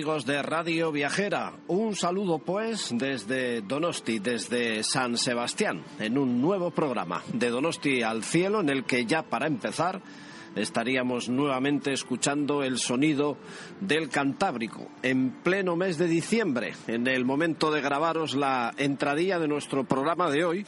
amigos de Radio Viajera? Un saludo pues desde Donosti, desde San Sebastián, en un nuevo programa de Donosti al cielo en el que ya para empezar estaríamos nuevamente escuchando el sonido del Cantábrico en pleno mes de diciembre, en el momento de grabaros la entradilla de nuestro programa de hoy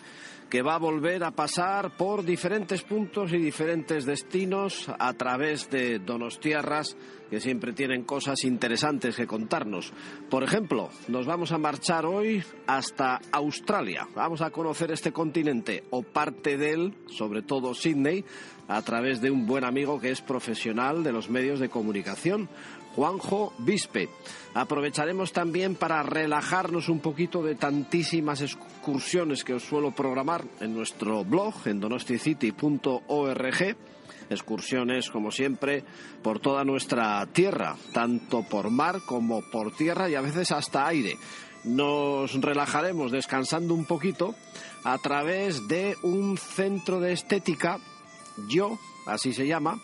que va a volver a pasar por diferentes puntos y diferentes destinos a través de Donostiarras que siempre tienen cosas interesantes que contarnos. Por ejemplo, nos vamos a marchar hoy hasta Australia. Vamos a conocer este continente o parte de él, sobre todo Sydney, a través de un buen amigo que es profesional de los medios de comunicación, Juanjo Vispe. Aprovecharemos también para relajarnos un poquito de tantísimas excursiones que os suelo programar en nuestro blog en donosticity.org excursiones, como siempre, por toda nuestra tierra, tanto por mar como por tierra y a veces hasta aire. Nos relajaremos descansando un poquito a través de un centro de estética, yo, así se llama,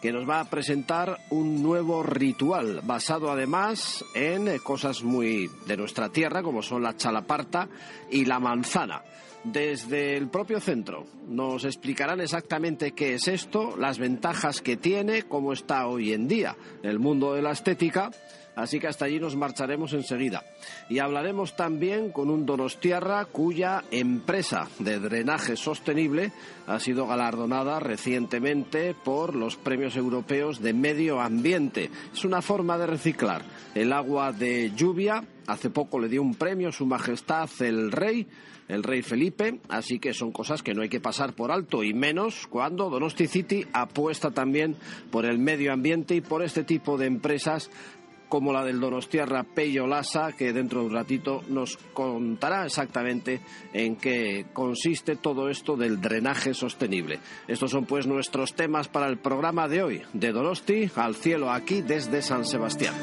que nos va a presentar un nuevo ritual basado además en cosas muy de nuestra tierra como son la chalaparta y la manzana desde el propio centro. Nos explicarán exactamente qué es esto, las ventajas que tiene, cómo está hoy en día el mundo de la estética. Así que hasta allí nos marcharemos enseguida. Y hablaremos también con un Donostiarra cuya empresa de drenaje sostenible ha sido galardonada recientemente por los premios europeos de medio ambiente. Es una forma de reciclar el agua de lluvia. Hace poco le dio un premio Su Majestad el Rey el rey Felipe, así que son cosas que no hay que pasar por alto y menos cuando Donosti City apuesta también por el medio ambiente y por este tipo de empresas como la del Donostiarra Peyo Lasa, que dentro de un ratito nos contará exactamente en qué consiste todo esto del drenaje sostenible. Estos son pues nuestros temas para el programa de hoy, de Donosti al cielo aquí desde San Sebastián.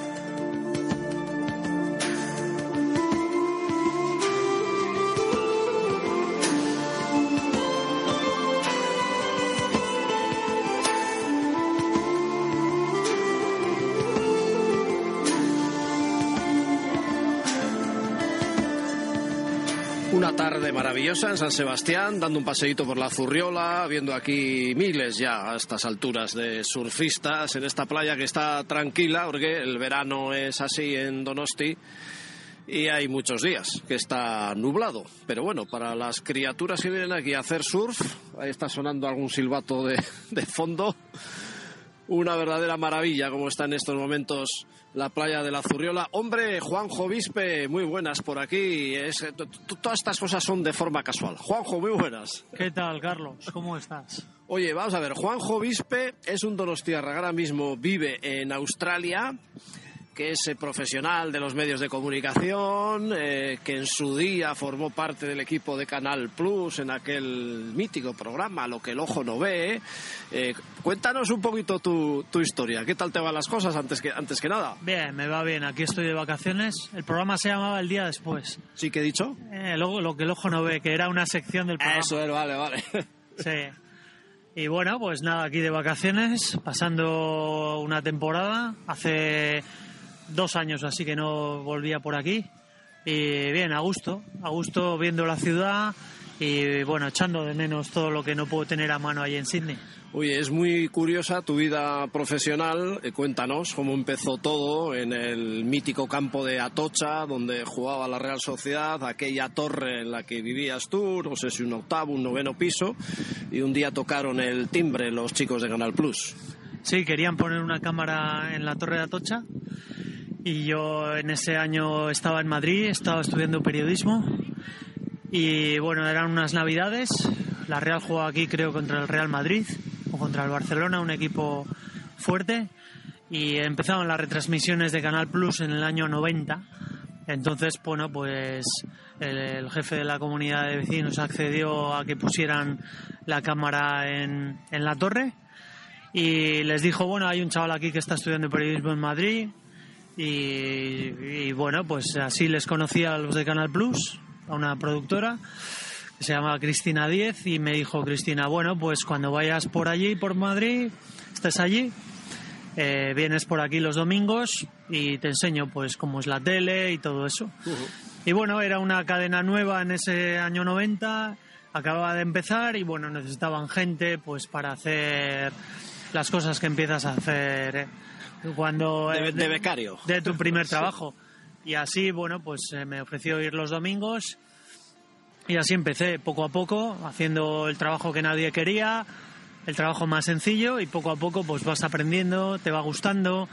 Tarde maravillosa en San Sebastián, dando un paseíto por la Zurriola, viendo aquí miles ya a estas alturas de surfistas en esta playa que está tranquila, porque el verano es así en Donosti y hay muchos días que está nublado. Pero bueno, para las criaturas que vienen aquí a hacer surf, ahí está sonando algún silbato de, de fondo. Una verdadera maravilla como está en estos momentos la playa de la Zurriola. Hombre, Juanjo Vispe, muy buenas por aquí. Es, todas estas cosas son de forma casual. Juanjo, muy buenas. ¿Qué tal, Carlos? ¿Cómo estás? Oye, vamos a ver, Juanjo Vispe es un donostiarra, ahora mismo vive en Australia que es eh, profesional de los medios de comunicación, eh, que en su día formó parte del equipo de Canal Plus en aquel mítico programa Lo que el ojo no ve. Eh, cuéntanos un poquito tu, tu, historia. ¿Qué tal te van las cosas antes que, antes que nada? Bien, me va bien. Aquí estoy de vacaciones. El programa se llamaba El Día Después. ¿Sí que he dicho? lo, lo, que el ojo no ve, que era una sección del programa. Eso es, vale, vale. Sí. Y bueno, pues nada, aquí de vacaciones, pasando una temporada. Hace dos años así que no volvía por aquí. Y bien, a gusto, a gusto viendo la ciudad y bueno, echando de menos todo lo que no puedo tener a mano ahí en Sydney. Oye, es muy curiosa tu vida profesional. Eh, cuéntanos cómo empezó todo en el mítico campo de Atocha, donde jugaba la Real Sociedad, aquella torre en la que vivías tú, no sé si un octavo, un noveno piso, y un día tocaron el timbre los chicos de Canal Plus. Sí, querían poner una cámara en la torre de Atocha y yo en ese año estaba en Madrid, estaba estudiando periodismo y bueno, eran unas navidades. La Real jugaba aquí, creo, contra el Real Madrid o contra el Barcelona, un equipo fuerte. Y empezaban las retransmisiones de Canal Plus en el año 90. Entonces, bueno, pues el, jefe de la comunidad de vecinos accedió a que pusieran la cámara en, en la torre y les dijo, bueno, hay un chaval aquí que está estudiando periodismo en Madrid y, y bueno, pues así les conocía a los de Canal Plus a una productora que se llama Cristina Diez y me dijo Cristina, bueno, pues cuando vayas por allí, por Madrid, estés allí, eh, vienes por aquí los domingos y te enseño pues cómo es la tele y todo eso. Y bueno, era una cadena nueva en ese año 90, acababa de empezar y bueno, necesitaban gente pues para hacer las cosas que empiezas a hacer eh, cuando... De, de becario. De tu primer trabajo. Y así, bueno, pues eh, me ofreció ir los domingos y así empecé poco a poco, haciendo el trabajo que nadie quería, el trabajo más sencillo y poco a poco pues vas aprendiendo, te va gustando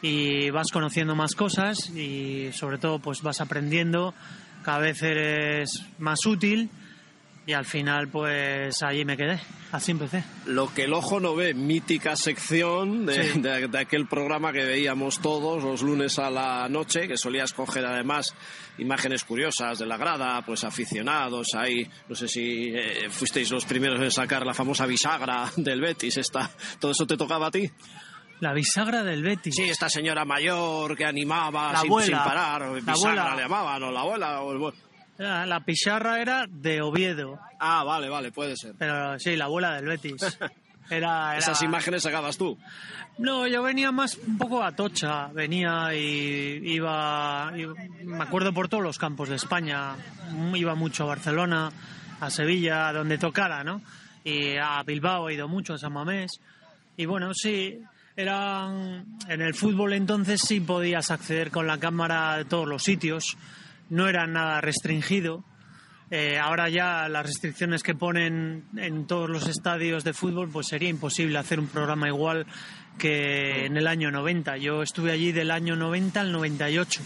y vas conociendo más cosas y sobre todo pues vas aprendiendo, cada vez eres más útil y al final pues allí me quedé, así empecé. Lo que el ojo no ve, mítica sección de, Sí. de- de aquel programa que veíamos todos los lunes a la noche, que solía escoger además imágenes curiosas de la grada, pues aficionados ahí, no sé si eh, fuisteis los primeros en sacar la famosa bisagra del Betis, esta, ¿todo eso te tocaba a ti? La bisagra del Betis. Sí, esta señora mayor que animaba La sin, abuela. sin parar, La bisagra abuela. le llamaban, o la abuela, o el... La, pizarra era de Oviedo, Ah, vale, vale, puede ser. pero sí, la abuela del Betis. Era, era- Esas imágenes sacabas tú. No, yo venía más un poco a Tocha, venía y iba, iba- me acuerdo por todos los campos de España, iba mucho a Barcelona, a Sevilla, a donde tocara, ¿no? Y a Bilbao he ido mucho, a San Mamés. Y bueno, sí, eran, en el fútbol entonces sí podías acceder con la cámara a todos los sitios, no era nada restringido. Eh, ahora ya las restricciones que ponen en todos los estadios de fútbol, pues sería imposible hacer un programa igual que en el año 90. Yo estuve allí del año 90 al 98.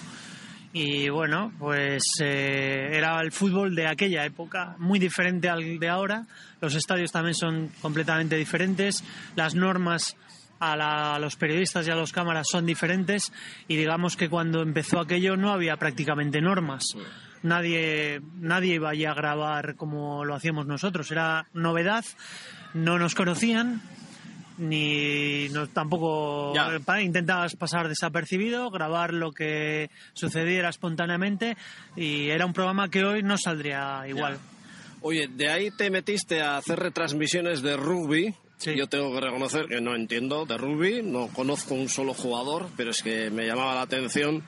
Y bueno, pues eh, era el fútbol de aquella época, muy diferente al de ahora. Los estadios también son completamente diferentes. Las normas a, la- a los periodistas y a los cámaras son diferentes. Y digamos que cuando empezó aquello no había prácticamente normas. Nadie, nadie iba allí a grabar como lo hacíamos nosotros. Era novedad, no nos conocían, ni no, tampoco Ya. pa- intentabas pasar desapercibido, grabar lo que sucediera espontáneamente y era un programa que hoy no saldría igual. Oye, de ahí te metiste a hacer retransmisiones de rugby. Sí. Yo tengo que reconocer que no entiendo de rugby, no conozco un solo jugador, pero es que me llamaba la atención.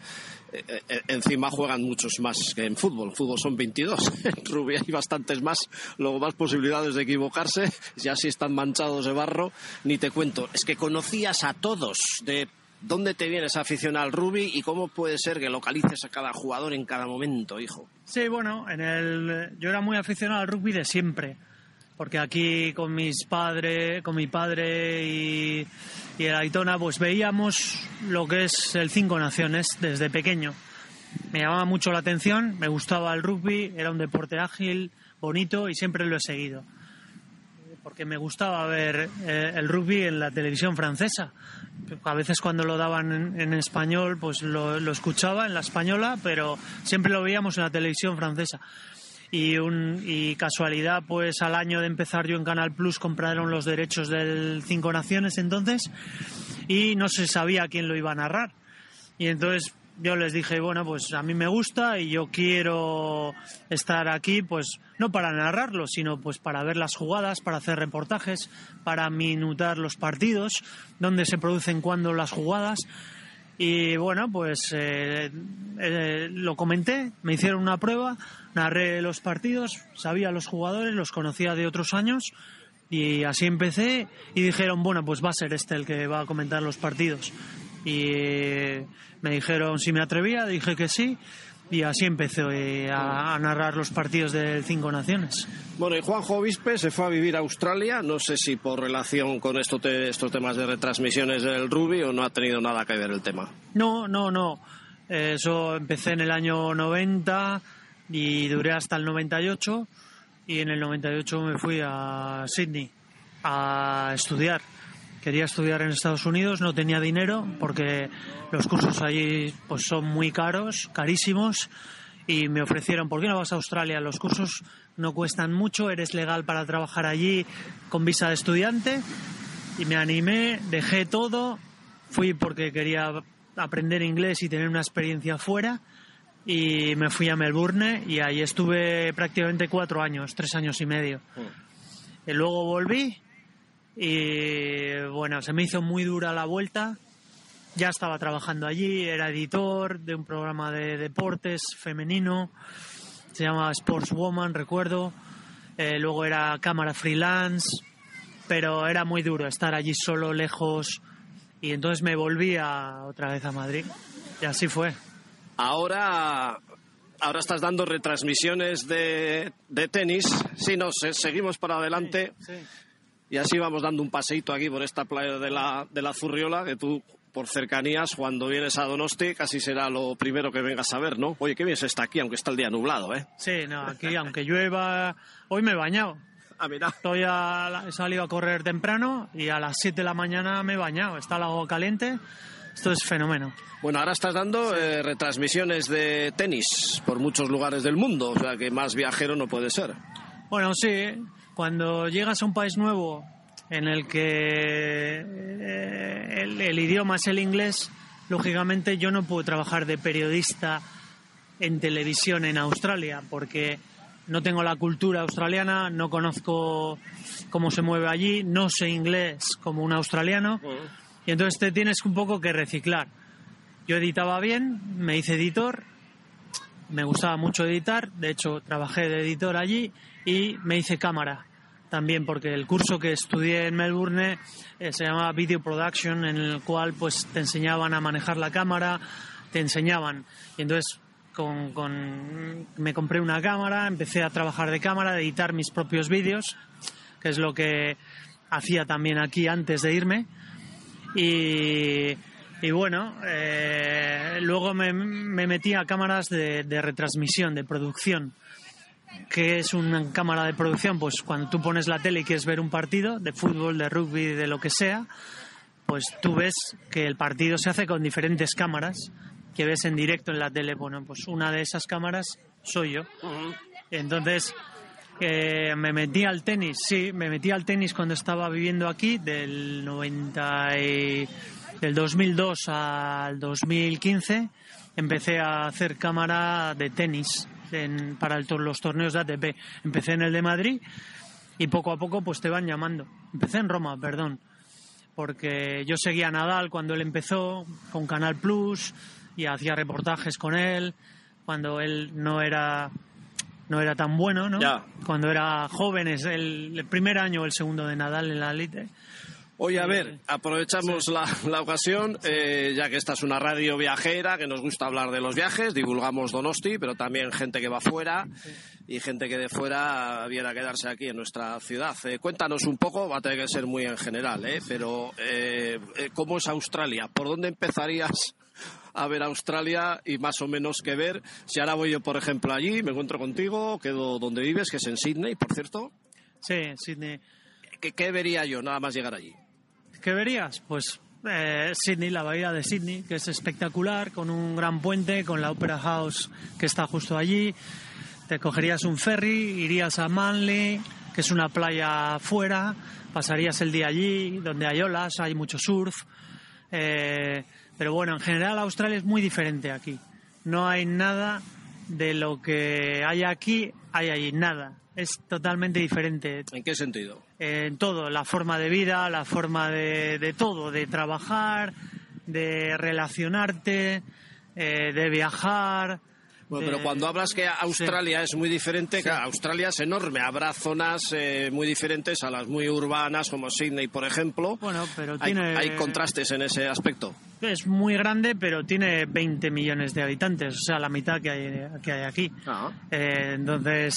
Eh, eh, encima juegan muchos más que en fútbol. En fútbol son 22. En rugby hay bastantes más, luego más posibilidades de equivocarse. Ya si están manchados de barro, ni te cuento. Es que conocías a todos de dónde te viene esa afición al rugby y cómo puede ser que localices a cada jugador en cada momento, hijo. Sí, bueno, en el, yo era muy aficionado al rugby de siempre, porque aquí con mis padres, con mi padre y, el Aitona, pues veíamos lo que es el Cinco Naciones desde pequeño. Me llamaba mucho la atención, me gustaba el rugby, era un deporte ágil, bonito y siempre lo he seguido. Porque me gustaba ver eh, el rugby en la televisión francesa. A veces cuando lo daban en, en español, pues lo, lo escuchaba en la española, pero siempre lo veíamos en la televisión francesa. Y, un, y casualidad, pues al año de empezar yo en Canal Plus compraron los derechos del Cinco Naciones entonces y no se sabía quién lo iba a narrar. Y entonces yo les dije, bueno, pues a mí me gusta y yo quiero estar aquí, pues no para narrarlo, sino pues para ver las jugadas, para hacer reportajes, para minutar los partidos, dónde se producen cuándo las jugadas. Y bueno, pues eh, eh, lo comenté, me hicieron una prueba, narré los partidos, sabía los jugadores, los conocía de otros años y así empecé y dijeron, bueno, pues va a ser este el que va a comentar los partidos. Y me dijeron si me atrevía, dije que sí y así empecé a, narrar los partidos del Cinco Naciones. Bueno, y Juanjo Vispe se fue a vivir a Australia, no sé si por relación con esto estos temas de retransmisiones del rugby o no ha tenido nada que ver el tema. No, no, no. Eso empecé en el año 90 y duré hasta el 98 y en el 98 me fui a Sydney a estudiar. Quería estudiar en Estados Unidos, no tenía dinero porque los cursos allí pues son muy caros, carísimos y me ofrecieron, ¿por qué no vas a Australia? Los cursos no cuestan mucho, eres legal para trabajar allí con visa de estudiante y me animé, dejé todo, fui porque quería aprender inglés y tener una experiencia fuera y me fui a Melbourne y ahí estuve prácticamente cuatro años, tres años y medio. Mm. Y luego volví y bueno, se me hizo muy dura la vuelta. Ya estaba trabajando allí, era editor de un programa de deportes femenino, se llama Sports Woman, recuerdo. Eh, luego era cámara freelance, pero era muy duro estar allí solo, lejos. Y entonces me volví a, otra vez a Madrid. Y así fue. Ahora, ahora estás dando retransmisiones de, de tenis. Sí, no, seguimos para adelante. Y así vamos dando un paseito aquí por esta playa de la, de la Zurriola, que tú, por cercanías, cuando vienes a Donosti, casi será lo primero que vengas a ver, ¿no? Oye, qué bien se está aquí, aunque está el día nublado, ¿eh? Sí, no, aquí, aunque llueva, hoy me he bañado. Ah, mira. Estoy a, he salido a correr temprano y a las 7 de la mañana me he bañado. Está el agua caliente. Esto es fenómeno. Bueno, ahora estás dando eh, retransmisiones de tenis por muchos lugares del mundo, o sea que más viajero no puede ser. Bueno, sí, cuando llegas a un país nuevo en el que eh, el, idioma es el inglés, lógicamente yo no puedo trabajar de periodista en televisión en Australia porque no tengo la cultura australiana, no conozco cómo se mueve allí, no sé inglés como un australiano y entonces te tienes un poco que reciclar. Yo editaba bien, me hice editor, me gustaba mucho editar, de hecho trabajé de editor allí y me hice cámara también porque el curso que estudié en Melbourne eh, se llamaba Video Production en el cual pues te enseñaban a manejar la cámara, te enseñaban y entonces con, con, me compré una cámara, empecé a trabajar de cámara, a editar mis propios vídeos, que es lo que hacía también aquí antes de irme y, y bueno, eh, luego me, me, metí a cámaras de, de retransmisión, de producción que es una cámara de producción, pues cuando tú pones la tele y quieres ver un partido de fútbol, de rugby, de lo que sea, pues tú ves que el partido se hace con diferentes cámaras que ves en directo en la tele. Bueno, pues una de esas cámaras soy yo. Entonces, eh, me metí al tenis, sí, me metí al tenis cuando estaba viviendo aquí, del 90 y, del 2002 al 2015, empecé a hacer cámara de tenis para los torneos de ATP. Empecé en el de Madrid y poco a poco pues te van llamando. Empecé en Roma, perdón, porque yo seguía a Nadal cuando él empezó con Canal Plus y hacía reportajes con él cuando él no era no era tan bueno, ¿no? Cuando era joven, es el, el primer año o el segundo de Nadal en la elite Oye, a ver, aprovechamos la, ocasión, eh, ya que esta es una radio viajera, que nos gusta hablar de los viajes, divulgamos Donosti, pero también gente que va fuera y gente que de fuera viene a quedarse aquí en nuestra ciudad. Eh, cuéntanos un poco, va a tener que ser muy en general, ¿eh? pero eh, ¿cómo es Australia? ¿Por dónde empezarías a ver Australia y más o menos qué ver? Si ahora voy yo, por ejemplo, allí, me encuentro contigo, quedo donde vives, que es en Sydney, por cierto. Sí, Sydney. qué vería yo nada más llegar allí? ¿Qué verías? Pues eh, Sydney, la bahía de Sydney, que es espectacular, con un gran puente, con la Opera House que está justo allí. Te cogerías un ferry, irías a Manly, que es una playa afuera, pasarías el día allí, donde hay olas, hay mucho surf. Eh, pero bueno, en general Australia es muy diferente aquí. No hay nada de lo que hay aquí, hay allí nada es totalmente diferente. ¿En qué sentido? En todo, la forma de vida, la forma de, de todo, de trabajar, de relacionarte, eh, de viajar. Bueno, pero cuando hablas que Australia es muy diferente, claro, Australia es enorme. Habrá zonas eh, muy diferentes a las muy urbanas, como Sydney, por ejemplo. Bueno, pero tiene... hay contrastes en ese aspecto. Es muy grande, pero tiene 20 millones de habitantes, o sea, la mitad que hay, que hay aquí. Eh, entonces,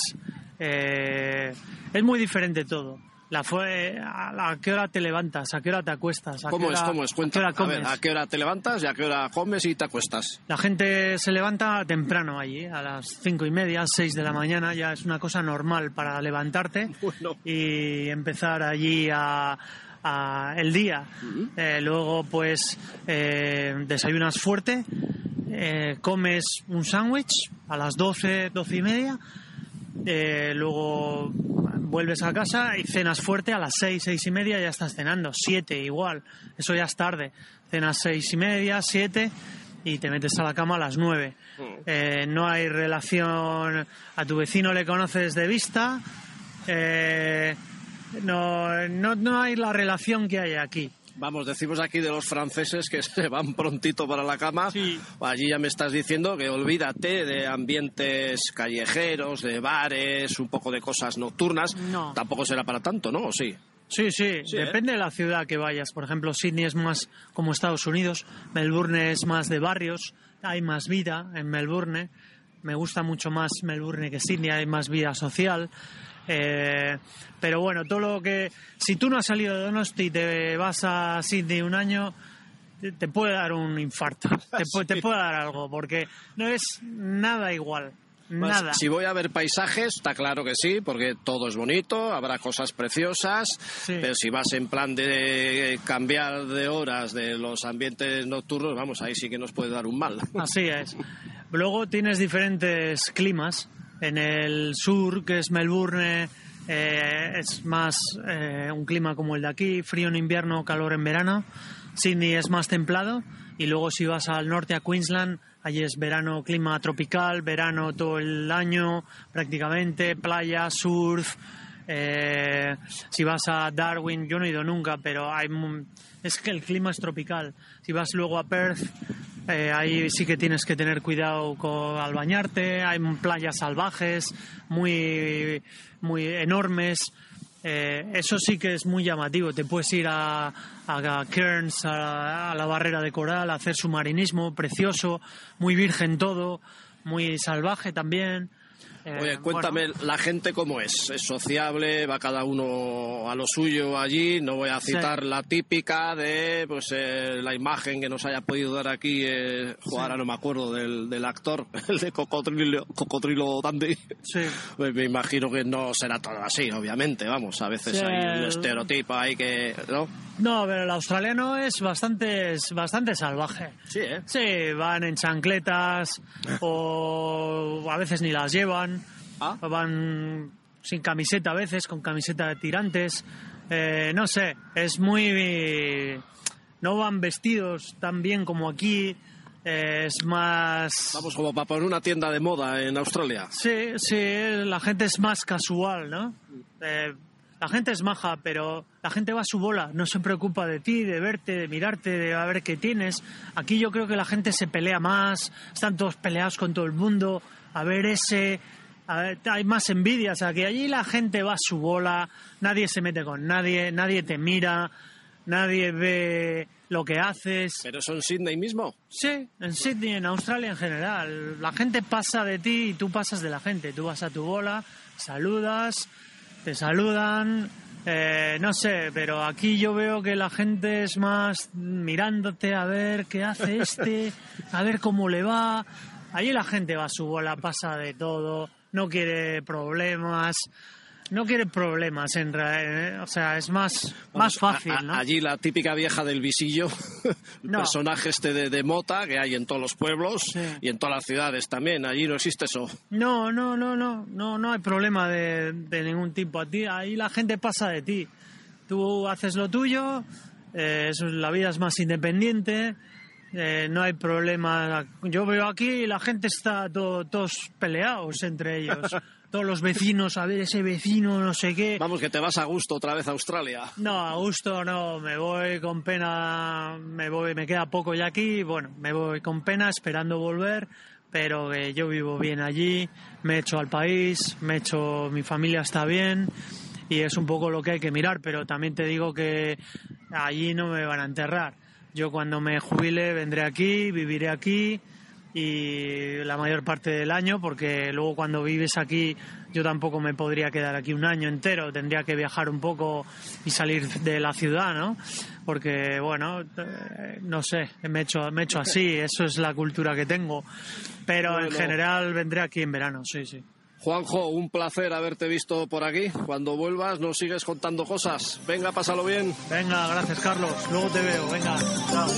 eh, es muy diferente todo. La fue, a, qué hora te levantas? ¿A qué hora te acuestas? ¿A ¿Cómo qué es? hora- ¿Cómo es? ¿A qué Cuenta. hora A ver, ¿a qué hora te levantas y a qué hora comes y te acuestas? La gente se levanta temprano allí, a las cinco y media, seis de la mañana, ya es una cosa normal para levantarte Bueno. y empezar allí a, a el día. Eh, luego, pues, eh, desayunas fuerte, eh, comes un sándwich a las doce, doce y media, luego vuelves a casa y cenas fuerte a las seis, seis y media ya estás cenando, siete igual, eso ya es tarde, cenas seis y media, siete y te metes a la cama a las nueve. Eh, no hay relación, a tu vecino le conoces de vista, eh, no, no, no hay la relación que hay aquí. Vamos, decimos aquí de los franceses que se van prontito para la cama. Sí. Allí ya me estás diciendo que olvídate de ambientes callejeros, de bares, un poco de cosas nocturnas. No. Tampoco será para tanto, ¿no? ¿O sí? Sí, sí, Sí, ¿eh? depende de la ciudad que vayas. Por ejemplo, Sydney es más como Estados Unidos, Melbourne es más de barrios, hay más vida en Melbourne. Me gusta mucho más Melbourne que Sydney, hay más vida social. Eh, pero bueno, todo lo que. Si tú no has salido de Donosti y te vas a Sydney un año, te, te puede dar un infarto. Te, puede- te puede dar algo, porque no es nada igual. Pues, Nada. Si voy a ver paisajes, está claro que sí, porque todo es bonito, habrá cosas preciosas, Sí. pero si vas en plan de cambiar de horas de los ambientes nocturnos, vamos, ahí sí que nos puede dar un mal. Así es. Luego tienes diferentes climas. En el sur, que es Melbourne, eh, es más eh, un clima como el de aquí, frío en invierno, calor en verano. Sydney es más templado. Y luego si vas al norte, a Queensland, allí es verano, clima tropical, verano todo el año prácticamente, playa, surf. Eh, si vas a Darwin, yo no he ido nunca, pero hay es que el clima es tropical. Si vas luego a Perth, eh, ahí sí que tienes que tener cuidado con, al bañarte. Hay playas salvajes, muy, muy enormes. Eh, eso sí que es muy llamativo. Te puedes ir a, a Cairns, a, a la barrera de coral, a hacer submarinismo, precioso, muy virgen todo, muy salvaje también. Oye, cuéntame bueno, la gente cómo es. ¿Es sociable? ¿Va cada uno a lo suyo allí? No voy a citar la típica de pues eh, la imagen que nos haya podido dar aquí, eh, jo, ahora no me acuerdo del, del actor, el de Cocodrilo, Cocodrilo Dandy. sí. Pues me imagino que no será todo así, obviamente, vamos, a veces Sí, hay un estereotipo ahí que, ¿no? No, pero el australiano es bastante, es bastante salvaje. Sí, ¿eh? Sí, van en chancletas o a veces ni las llevan. Ah. Van sin camiseta a veces, con camiseta de tirantes. Eh, no sé, es muy... No van vestidos tan bien como aquí. eh, es más... Vamos como para poner una tienda de moda en Australia. Sí, sí, la gente es más casual, ¿no? Eh, la gente es maja, pero la gente va a su bola, no se preocupa de ti, de verte, de mirarte, de a ver qué tienes. Aquí yo creo que la gente se pelea más, están todos peleados con todo el mundo, a ver ese, hay más envidia, o sea, que allí la gente va a su bola, nadie se mete con nadie, nadie te mira, nadie ve lo que haces. ¿Pero eso en Sydney mismo? Sí, en Sydney, en Australia en general. La gente pasa de ti y tú pasas de la gente. Tú vas a tu bola, saludas, te saludan, eh, no sé, pero aquí yo veo que la gente es más mirándote a ver qué hace este, a ver cómo le va. Allí la gente va a su bola, pasa de todo, no quiere problemas. No quiere problemas, en realidad. O sea, es más, más fácil. Allí la típica vieja del visillo, el No. personaje este de, de mota que hay en todos los pueblos Sí. y en todas las ciudades también. Allí no existe eso. No, no, no, no, no, no hay problema de, de ningún tipo. A ti, ahí la gente pasa de ti. Tú haces lo tuyo, eh, la vida es más independiente, eh, no hay problema. Yo veo aquí y la gente está to- todos peleados entre ellos. todos los vecinos, a ver ese vecino, no sé qué. Vamos, que te vas a gusto otra vez a Australia. No, a gusto no, me voy con pena, me voy, me queda poco ya aquí, bueno, me voy con pena esperando volver, pero que yo vivo bien allí, me he hecho al país, me he hecho, mi familia está bien y es un poco lo que hay que mirar, pero también te digo que allí no me van a enterrar. Yo cuando me jubile vendré aquí, viviré aquí y la mayor parte del año, porque luego cuando vives aquí yo tampoco me podría quedar aquí un año entero, tendría que viajar un poco y salir de la ciudad, ¿no? Porque, bueno, eh, no sé, me he, hecho, me he hecho así, eso es la cultura que tengo, pero en general vendré aquí en verano, sí, sí. Juanjo, un placer haberte visto por aquí. Cuando vuelvas nos sigues contando cosas. Venga, pásalo bien. Venga, gracias Carlos. Luego te veo. Venga, chao.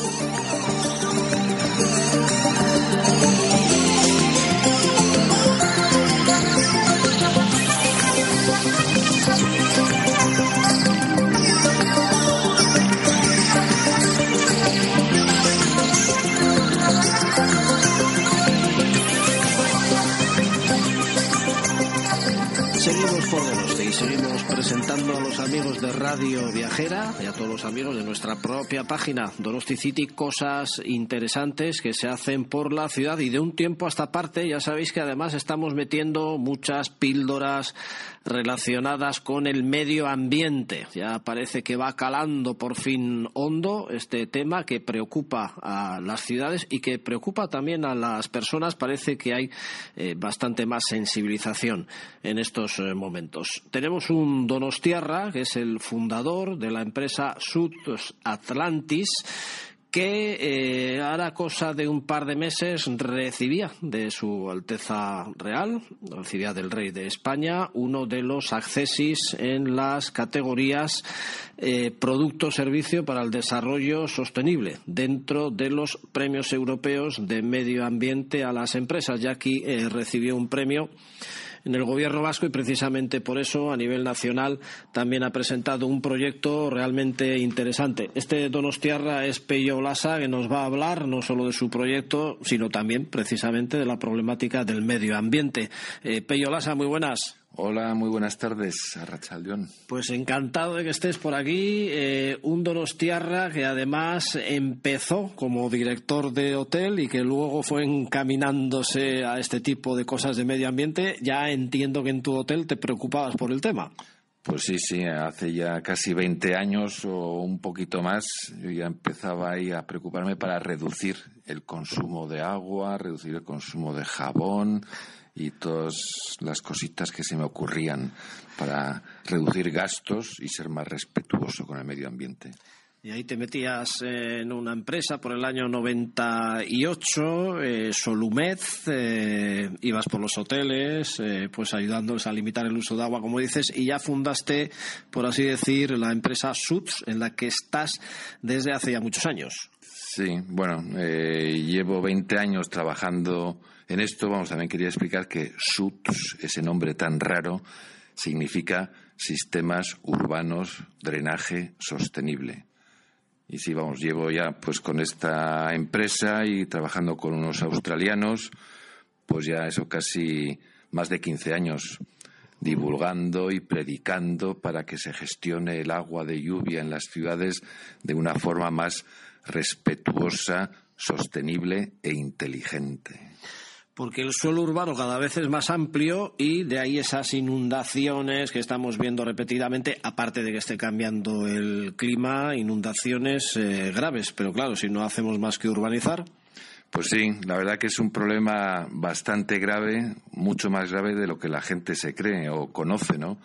Seguimos por Donosti y seguimos presentando a los amigos de Radio Viajera y a todos los amigos de nuestra propia página Donosti City cosas interesantes que se hacen por la ciudad y de un tiempo a esta parte ya sabéis que además estamos metiendo muchas píldoras relacionadas con el medio ambiente. Ya parece que va calando por fin hondo este tema que preocupa a las ciudades y que preocupa también a las personas. Parece que hay eh, bastante más sensibilización en estos momentos. Tenemos un Donostiarra, que es el fundador de la empresa Sud Atlantis, que eh, ahora cosa de un par de meses recibía de su Alteza Real, recibía del Rey de España, uno de los accesis en las categorías eh, producto-servicio para el desarrollo sostenible dentro de los premios europeos de medio ambiente a las empresas. Ya aquí eh, recibió un premio en el gobierno vasco y precisamente por eso a nivel nacional también ha presentado un proyecto realmente interesante. Este Donostiarra es Peyo Lasa que nos va a hablar no solo de su proyecto sino también precisamente de la problemática del medio ambiente. Eh, Peyo Lasa, muy buenas. Hola, muy buenas tardes, Arrachaldeón. Pues encantado de que estés por aquí. Eh, un Donostiarra que además empezó como director de hotel y que luego fue encaminándose a este tipo de cosas de medio ambiente. Ya entiendo que en tu hotel te preocupabas por el tema. Pues sí, sí, hace ya casi 20 años o un poquito más, yo ya empezaba ahí a preocuparme para reducir el consumo de agua, reducir el consumo de jabón, y todas las cositas que se me ocurrían para reducir gastos y ser más respetuoso con el medio ambiente. Y ahí te metías en una empresa por el año 98, eh, Solumed, eh, ibas por los hoteles, eh, pues ayudándoles a limitar el uso de agua, como dices, y ya fundaste, por así decir, la empresa SUTS, en la que estás desde hace ya muchos años. Sí, bueno, eh, llevo 20 años trabajando en esto, vamos, también quería explicar que SUTS, ese nombre tan raro, significa sistemas urbanos, drenaje sostenible. Y sí, vamos, llevo ya pues con esta empresa y trabajando con unos australianos, pues ya eso casi más de 15 años divulgando y predicando para que se gestione el agua de lluvia en las ciudades de una forma más respetuosa, sostenible e inteligente porque el suelo urbano cada vez es más amplio y de ahí esas inundaciones que estamos viendo repetidamente, aparte de que esté cambiando el clima, inundaciones eh, graves. Pero claro, si no hacemos más que urbanizar. Pues sí, la verdad que es un problema bastante grave, mucho más grave de lo que la gente se cree o conoce, ¿no?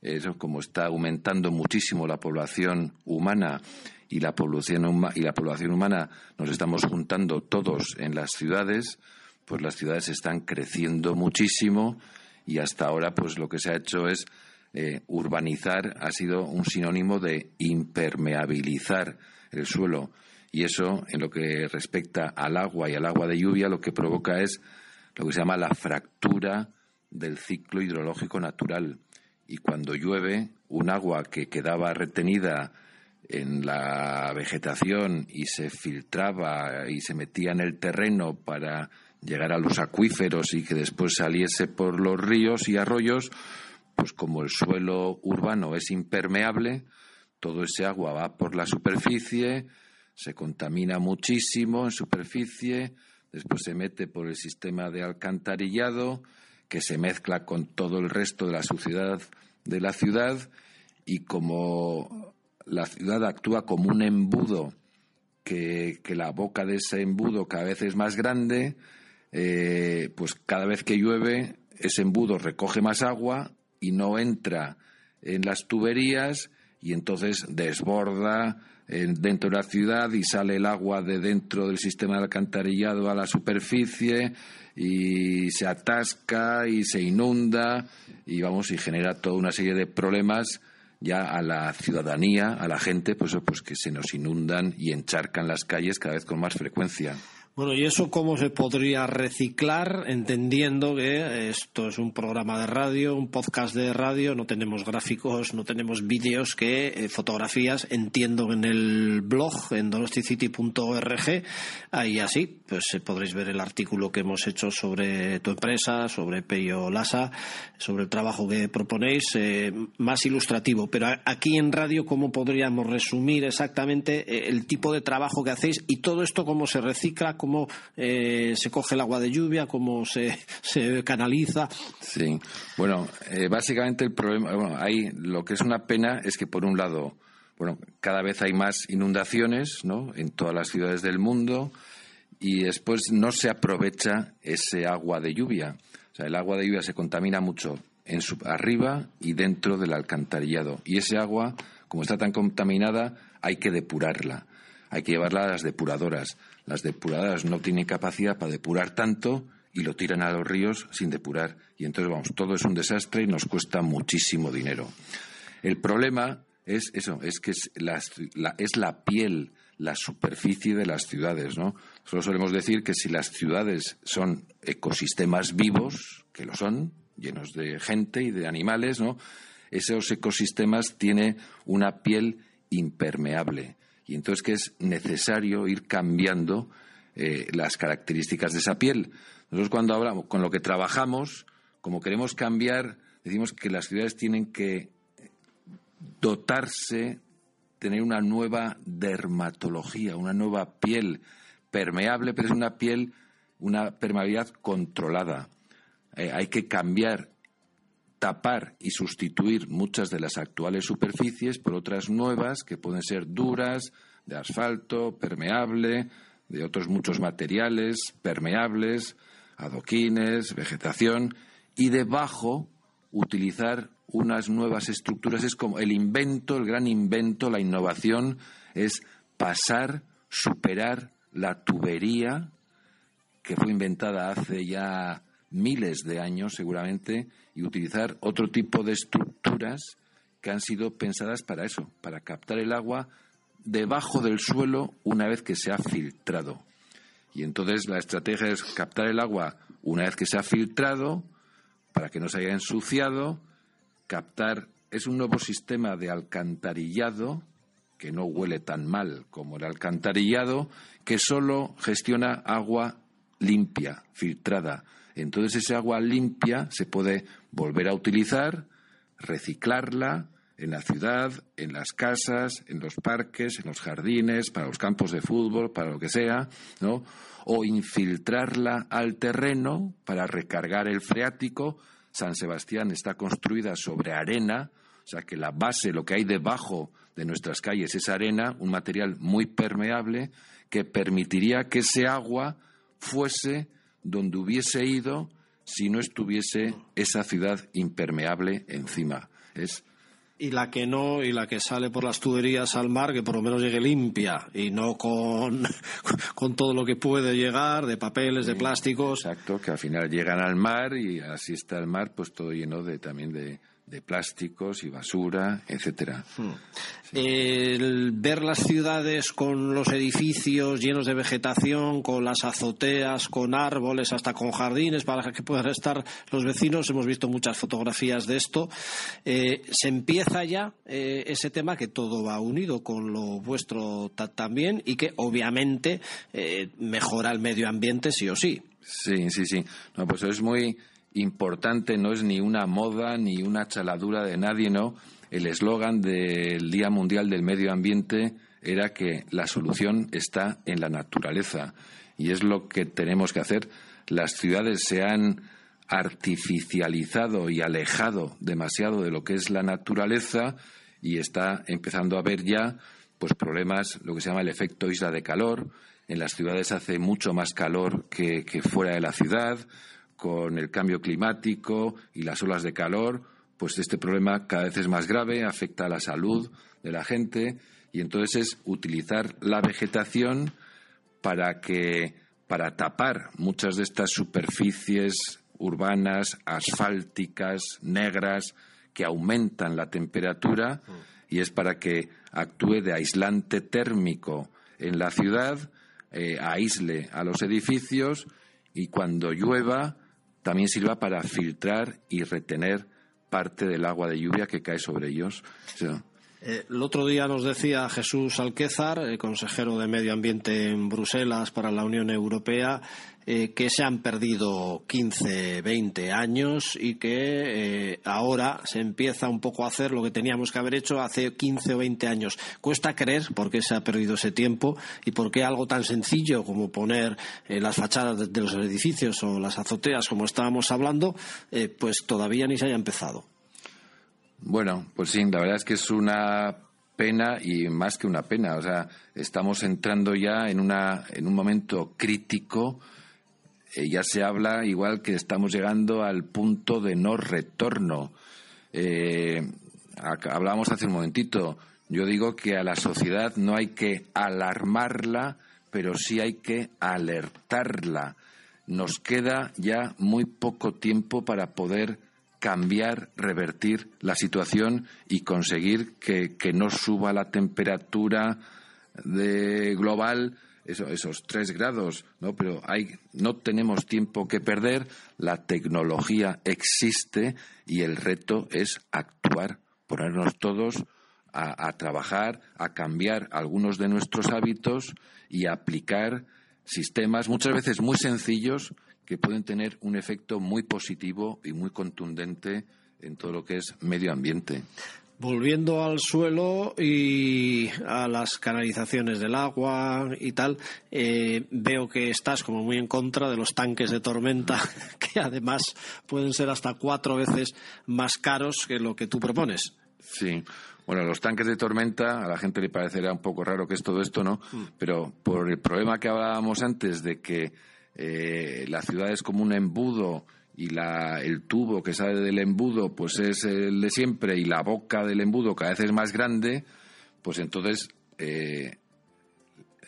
Eso como está aumentando muchísimo la población humana y la población, y la población humana nos estamos juntando todos en las ciudades, pues las ciudades están creciendo muchísimo y hasta ahora pues lo que se ha hecho es eh, urbanizar ha sido un sinónimo de impermeabilizar el suelo. Y eso en lo que respecta al agua y al agua de lluvia lo que provoca es lo que se llama la fractura del ciclo hidrológico natural. Y cuando llueve un agua que quedaba retenida en la vegetación y se filtraba y se metía en el terreno para llegara a los acuíferos y que después saliese por los ríos y arroyos, pues como el suelo urbano es impermeable, todo ese agua va por la superficie, se contamina muchísimo en superficie, después se mete por el sistema de alcantarillado, que se mezcla con todo el resto de la suciedad de la ciudad y como la ciudad actúa como un embudo, que, la boca de ese embudo cada vez es más grande, eh, pues cada vez que llueve ese embudo recoge más agua y no entra en las tuberías y entonces desborda dentro de la ciudad y sale el agua de dentro del sistema de alcantarillado a la superficie y se atasca y se inunda y vamos y genera toda una serie de problemas ya a la ciudadanía, a la gente, pues, pues que se nos inundan y encharcan las calles cada vez con más frecuencia. Bueno, ¿y eso cómo se podría reciclar entendiendo que esto es un programa de radio, un podcast de radio, no tenemos gráficos, no tenemos vídeos, que eh, fotografías, entiendo en el blog, en donosticity.org, ahí así, pues eh, podréis ver el artículo que hemos hecho sobre tu empresa, sobre Peyo Lasa, sobre el trabajo que proponéis, eh, más ilustrativo. Pero aquí en radio, ¿cómo podríamos resumir exactamente el tipo de trabajo que hacéis y todo esto cómo se recicla? Cómo eh, se coge el agua de lluvia, cómo se, se canaliza. Sí, bueno, eh, básicamente el problema, bueno, hay, lo que es una pena es que por un lado, bueno, cada vez hay más inundaciones, ¿no? En todas las ciudades del mundo y después no se aprovecha ese agua de lluvia. O sea, el agua de lluvia se contamina mucho en su, arriba y dentro del alcantarillado. Y ese agua, como está tan contaminada, hay que depurarla. Hay que llevarla a las depuradoras. Las depuradoras no tienen capacidad para depurar tanto y lo tiran a los ríos sin depurar. Y entonces, vamos, todo es un desastre y nos cuesta muchísimo dinero. El problema es eso, es que es la, es la piel, la superficie de las ciudades, ¿no? Solo solemos decir que si las ciudades son ecosistemas vivos, que lo son, llenos de gente y de animales, ¿no? Esos ecosistemas tienen una piel impermeable y entonces que es necesario ir cambiando eh, las características de esa piel. Nosotros cuando hablamos, con lo que trabajamos, como queremos cambiar, decimos que las ciudades tienen que dotarse, tener una nueva dermatología, una nueva piel permeable, pero es una piel, una permeabilidad controlada. Eh, hay que cambiar tapar y sustituir muchas de las actuales superficies por otras nuevas que pueden ser duras, de asfalto, permeable, de otros muchos materiales, permeables, adoquines, vegetación, y debajo utilizar unas nuevas estructuras. Es como el invento, el gran invento, la innovación, es pasar, superar la tubería que fue inventada hace ya miles de años seguramente y utilizar otro tipo de estructuras que han sido pensadas para eso, para captar el agua debajo del suelo una vez que se ha filtrado. Y entonces la estrategia es captar el agua una vez que se ha filtrado para que no se haya ensuciado, captar es un nuevo sistema de alcantarillado que no huele tan mal como el alcantarillado, que solo gestiona agua limpia, filtrada. Entonces ese agua limpia se puede volver a utilizar, reciclarla en la ciudad, en las casas, en los parques, en los jardines, para los campos de fútbol, para lo que sea, ¿no? O infiltrarla al terreno para recargar el freático. San Sebastián está construida sobre arena, o sea que la base, lo que hay debajo de nuestras calles es arena, un material muy permeable que permitiría que ese agua fuese donde hubiese ido si no estuviese esa ciudad impermeable encima. Es y la que no, y la que sale por las tuberías al mar, que por lo menos llegue limpia y no con, con todo lo que puede llegar, de papeles, de plásticos. Exacto, que al final llegan al mar y así está el mar, pues todo lleno de también de, de plásticos y basura, etcétera. Hmm. El ver las ciudades con los edificios llenos de vegetación, con las azoteas, con árboles, hasta con jardines para que puedan estar los vecinos, hemos visto muchas fotografías de esto. Eh, se empieza ya eh, ese tema que todo va unido con lo vuestro también y que obviamente eh, mejora el medio ambiente sí o sí. Sí, sí, sí. No, pues es muy importante, no es ni una moda ni una chaladura de nadie, ¿no? El eslogan del Día Mundial del Medio Ambiente era que la solución está en la naturaleza y es lo que tenemos que hacer. Las ciudades se han artificializado y alejado demasiado de lo que es la naturaleza y está empezando a haber ya pues problemas, lo que se llama el efecto isla de calor. En las ciudades hace mucho más calor que, que fuera de la ciudad con el cambio climático y las olas de calor, pues este problema cada vez es más grave, afecta a la salud de la gente y entonces es utilizar la vegetación para que para tapar muchas de estas superficies urbanas, asfálticas, negras que aumentan la temperatura y es para que actúe de aislante térmico en la ciudad, eh, aísle a los edificios y cuando llueva también sirva para filtrar y retener parte del agua de lluvia que cae sobre ellos. Eh, el otro día nos decía Jesús Alquézar, el consejero de Medio Ambiente en Bruselas para la Unión Europea, eh, que se han perdido 15, 20 años y que eh, ahora se empieza un poco a hacer lo que teníamos que haber hecho hace 15 o 20 años. Cuesta creer por qué se ha perdido ese tiempo y por qué algo tan sencillo como poner eh, las fachadas de, los edificios o las azoteas, como estábamos hablando, pues todavía ni se haya empezado. Bueno, pues sí, la verdad es que es una pena y más que una pena. O sea, estamos entrando ya en, una, en un momento crítico eh, ya se habla igual que estamos llegando al punto de no retorno. Eh, hablábamos hace un momentito. Yo digo que a la sociedad no hay que alarmarla, pero sí hay que alertarla. Nos queda ya muy poco tiempo para poder cambiar, revertir la situación y conseguir que, que no suba la temperatura global esos tres grados, ¿no? Pero hay, no tenemos tiempo que perder, la tecnología existe y el reto es actuar, ponernos todos a, trabajar, a cambiar algunos de nuestros hábitos y aplicar sistemas muchas veces muy sencillos que pueden tener un efecto muy positivo y muy contundente en todo lo que es medio ambiente. Volviendo al suelo y a las canalizaciones del agua y tal, eh, veo que estás como muy en contra de los tanques de tormenta, que además pueden ser hasta cuatro veces más caros que lo que tú propones. Sí. Bueno, los tanques de tormenta, a la gente le parecerá un poco raro que es todo esto, ¿no? Mm. Pero por el problema que hablábamos antes de que eh, la ciudad es como un embudo y la, el tubo que sale del embudo pues es el de siempre y la boca del embudo cada vez es más grande, pues entonces eh,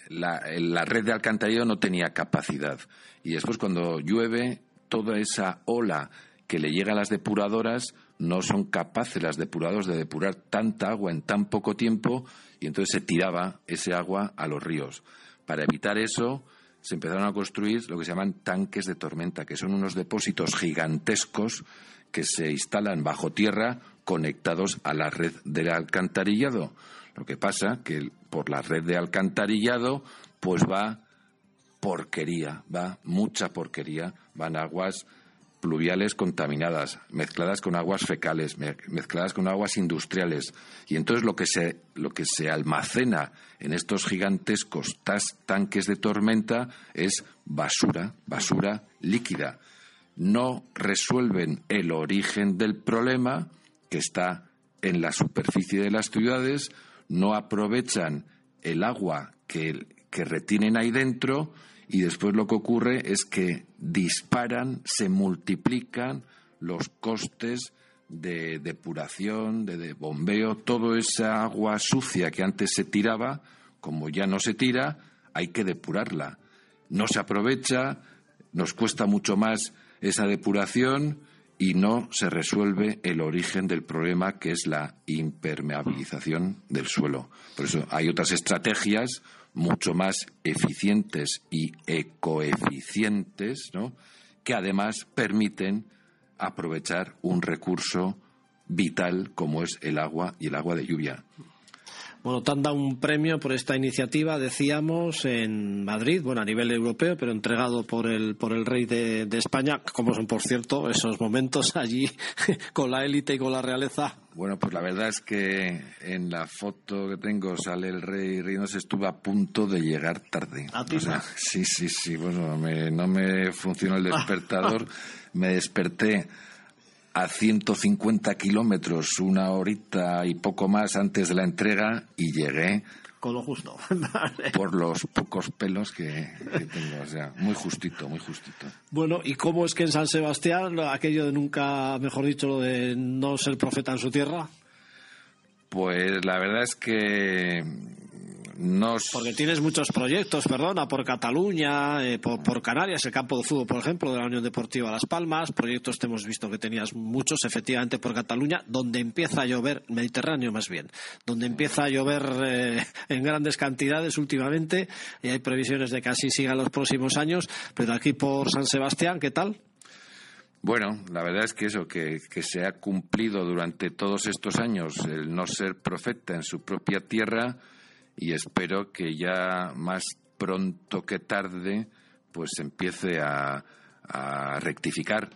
la, la, red de alcantarillado no tenía capacidad. Y después cuando llueve, toda esa ola que le llega a las depuradoras no son capaces las depuradoras de depurar tanta agua en tan poco tiempo y entonces se tiraba ese agua a los ríos. Para evitar eso, se empezaron a construir lo que se llaman tanques de tormenta, que son unos depósitos gigantescos que se instalan bajo tierra conectados a la red del alcantarillado. Lo que pasa que por la red de alcantarillado pues va porquería, va mucha porquería, van aguas pluviales contaminadas, mezcladas con aguas fecales, mezcladas con aguas industriales. Y entonces lo que se, lo que se almacena en estos gigantescos tanques de tormenta es basura, basura líquida. No resuelven el origen del problema, que está en la superficie de las ciudades, no aprovechan el agua que, que retienen ahí dentro y después lo que ocurre es que disparan, se multiplican los costes de depuración, de, bombeo, toda esa agua sucia que antes se tiraba, como ya no se tira, hay que depurarla. No se aprovecha, nos cuesta mucho más esa depuración y no se resuelve el origen del problema que es la impermeabilización del suelo. Por eso hay otras estrategias mucho más eficientes y ecoeficientes, ¿no? que además permiten aprovechar un recurso vital como es el agua y el agua de lluvia. Bueno, te han dado un premio por esta iniciativa, decíamos, en Madrid, bueno, a nivel europeo, pero entregado por el, por el rey de, España, como son, por cierto, esos momentos allí con la élite y con la realeza. Bueno, pues la verdad es que en la foto que tengo sale el rey se estuvo a punto de llegar tarde. ¿A ti? sí, sí, sí, bueno, no me funcionó el despertador, me desperté a 150 kilómetros, una horita y poco más antes de la entrega y llegué con lo justo. Por los pocos pelos que, tengo, o sea, muy justito, muy justito. Bueno, ¿y cómo es que en San Sebastián aquello de nunca, mejor dicho, lo de no ser profeta en su tierra? Pues la verdad es que porque tienes muchos proyectos, perdona, por Cataluña, eh, por, Canarias, el campo de fútbol, por ejemplo, de la Unión Deportiva Las Palmas. Proyectos te hemos visto que tenías muchos, efectivamente, por Cataluña, donde empieza a llover, Mediterráneo más bien, donde empieza a llover eh, en grandes cantidades últimamente y hay previsiones de que así siga los próximos años. Pero aquí por San Sebastián, ¿qué tal? Bueno, la verdad es que eso, que, que, se ha cumplido durante todos estos años el no ser profeta en su propia tierra, y espero que ya más pronto que tarde pues empiece a, rectificar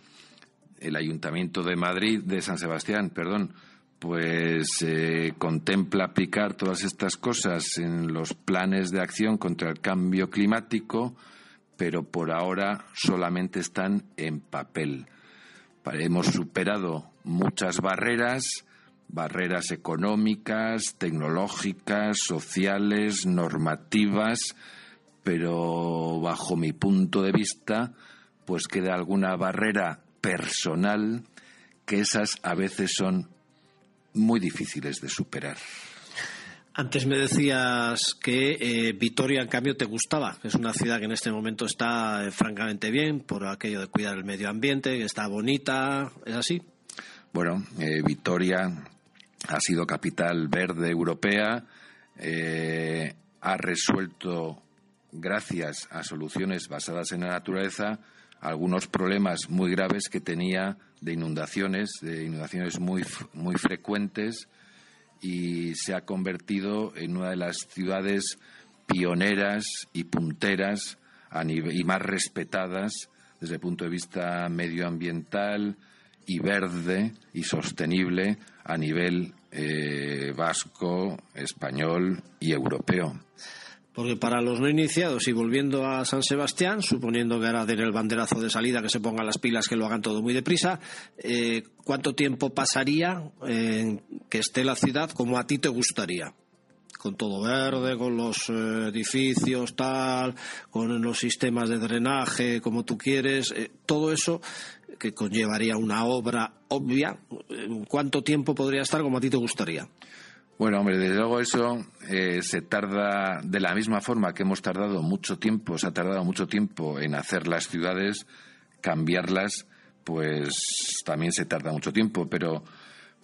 el Ayuntamiento de Madrid de San Sebastián, perdón, pues eh, contempla aplicar todas estas cosas en los planes de acción contra el cambio climático, pero por ahora solamente están en papel. Hemos superado muchas barreras, barreras económicas, tecnológicas, sociales, normativas, pero bajo mi punto de vista, pues queda alguna barrera personal que esas a veces son muy difíciles de superar. Antes me decías que eh, Vitoria, en cambio, te gustaba. Es una ciudad que en este momento está eh, francamente bien por aquello de cuidar el medio ambiente, que está bonita. ¿Es así? Bueno, eh, Vitoria ha sido capital verde europea, eh, ha resuelto, gracias a soluciones basadas en la naturaleza, algunos problemas muy graves que tenía de inundaciones, de inundaciones muy, muy frecuentes y se ha convertido en una de las ciudades pioneras y punteras y más respetadas desde el punto de vista medioambiental y verde y sostenible a nivel eh, vasco, español y europeo. Porque para los no iniciados y volviendo a San Sebastián, suponiendo que ahora den el banderazo de salida, que se pongan las pilas, que lo hagan todo muy deprisa, eh, ¿cuánto tiempo pasaría en que esté la ciudad como a ti te gustaría? Con todo verde, con los eh, edificios, tal, con los sistemas de drenaje, como tú quieres, todo eso que conllevaría una obra obvia, ¿cuánto tiempo podría estar como a ti te gustaría? Bueno, hombre, desde luego eso eh, se tarda de la misma forma que hemos tardado mucho tiempo, se ha tardado mucho tiempo en hacer las ciudades, cambiarlas, pues también se tarda mucho tiempo, pero,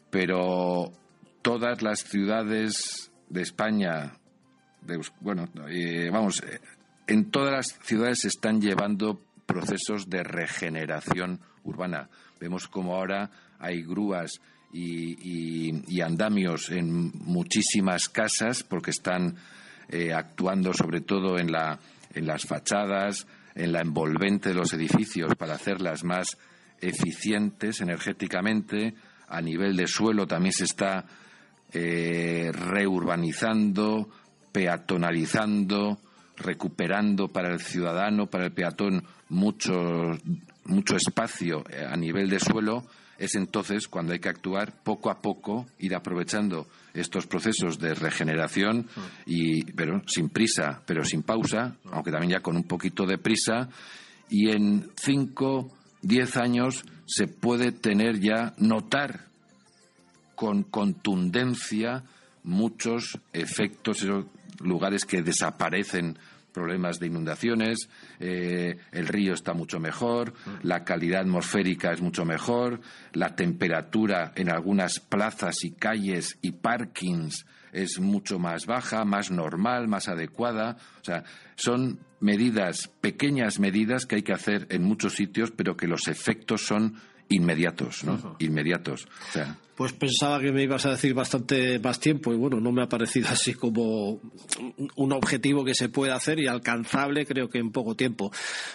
pero todas las ciudades de España, bueno, eh, vamos, eh, en todas las ciudades se están llevando procesos de regeneración urbana. Vemos como ahora hay grúas y, andamios en muchísimas casas porque están eh, actuando sobre todo en, la, en las fachadas, en la envolvente de los edificios para hacerlas más eficientes energéticamente. A nivel de suelo también se está eh, reurbanizando, peatonalizando, recuperando para el ciudadano, para el peatón, mucho, mucho espacio eh, a nivel de suelo, es entonces cuando hay que actuar poco a poco, ir aprovechando estos procesos de regeneración, y, pero sin prisa, pero sin pausa, aunque también ya con un poquito de prisa, y en cinco, diez años se puede tener ya, notar con contundencia muchos efectos, esos lugares que desaparecen problemas de inundaciones, eh, el río está mucho mejor, la calidad atmosférica es mucho mejor, la temperatura en algunas plazas y calles y parkings es mucho más baja, más normal, más adecuada. O sea, son medidas, pequeñas medidas que hay que hacer en muchos sitios, pero que los efectos son inmediatos, ¿no? Inmediatos. O sea, pues pensaba que me ibas a decir bastante más tiempo y bueno, no me ha parecido así como un objetivo que se puede hacer y alcanzable creo que en poco tiempo.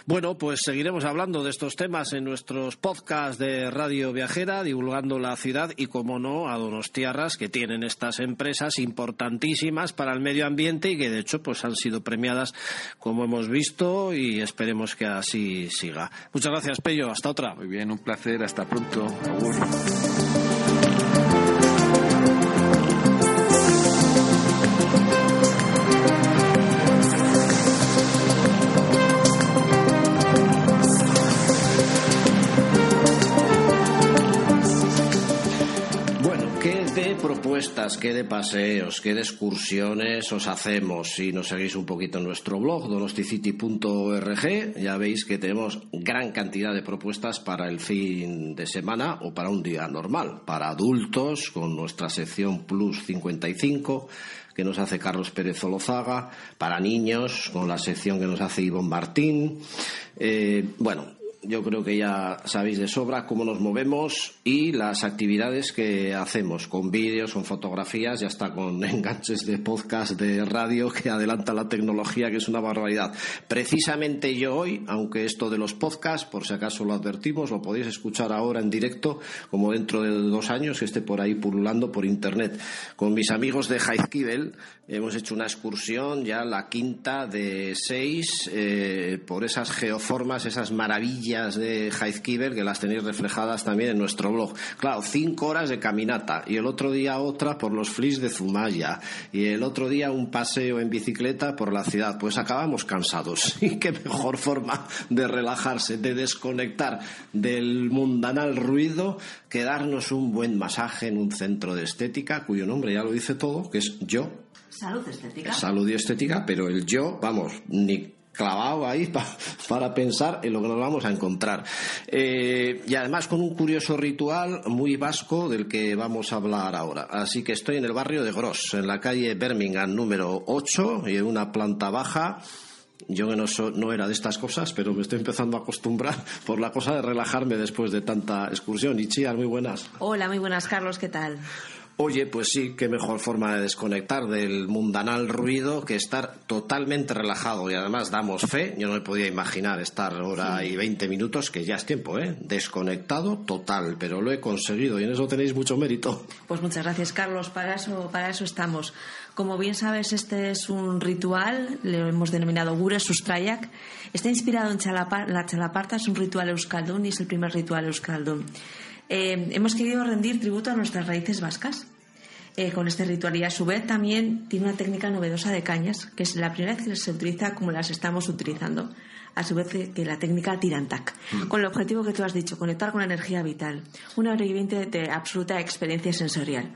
Bueno, pues seguiremos hablando de estos temas en nuestros podcasts de Radio Viajera, divulgando la ciudad y, como no, a Donostiarras que tienen estas empresas importantísimas para el medio ambiente y que de hecho pues han sido premiadas como hemos visto y esperemos que así siga. Muchas gracias, Pello. Hasta otra. Muy bien, un placer. Hasta pronto. Propuestas, qué de paseos, qué de excursiones os hacemos. Si nos seguís un poquito en nuestro blog, donosticity.org, ya veis que tenemos gran cantidad de propuestas para el fin de semana o para un día normal. Para adultos, con nuestra sección Plus 55 que nos hace Carlos Pérez Zolozaga, para niños, con la sección que nos hace Ivonne Martín. Eh, bueno, yo creo que ya sabéis de sobra cómo nos movemos y las actividades que hacemos con vídeos, con fotografías y hasta con enganches de podcast de radio que adelanta la tecnología, que es una barbaridad. Precisamente yo hoy, aunque esto de los podcasts, por si acaso lo advertimos, lo podéis escuchar ahora en directo, como dentro de dos años que esté por ahí pululando por internet. Con mis amigos de Heizkibel hemos hecho una excursión, ya la quinta de seis, eh, por esas geoformas, esas maravillas de Heizkibel que las tenéis reflejadas también en nuestro blog. Claro, cinco horas de caminata y el otro día otra por los flis de Zumaya y el otro día un paseo en bicicleta por la ciudad. Pues acabamos cansados. Y qué mejor forma de relajarse, de desconectar del mundanal ruido que darnos un buen masaje en un centro de estética cuyo nombre ya lo dice todo, que es yo. Salud estética. Salud y estética, pero el yo, vamos, ni clavado ahí para pensar en lo que nos vamos a encontrar. Eh, y además con un curioso ritual muy vasco del que vamos a hablar ahora. Así que estoy en el barrio de Gross, en la calle Birmingham número 8 y en una planta baja. Yo no, no era de estas cosas, pero me estoy empezando a acostumbrar por la cosa de relajarme después de tanta excursión. Y chías, muy buenas. Hola, muy buenas, Carlos, ¿qué tal? Oye, pues sí, qué mejor forma de desconectar del mundanal ruido que estar totalmente relajado. Y además damos fe, yo no me podía imaginar estar hora y 20 minutos, que ya es tiempo, ¿eh? Desconectado total, pero lo he conseguido y en eso tenéis mucho mérito. Pues muchas gracias, Carlos, para eso, para eso estamos. Como bien sabes, este es un ritual, lo hemos denominado Gure Sustrayak. Está inspirado en la Chalaparta, es un ritual euskaldun y es el primer ritual euskaldun. Eh, hemos querido rendir tributo a nuestras raíces vascas eh, con este ritual y a su vez también tiene una técnica novedosa de cañas, que es la primera vez que se utiliza como las estamos utilizando. A su vez que la técnica Tirantac, mm. con el objetivo que tú has dicho, conectar con la energía vital, una hora de absoluta experiencia sensorial.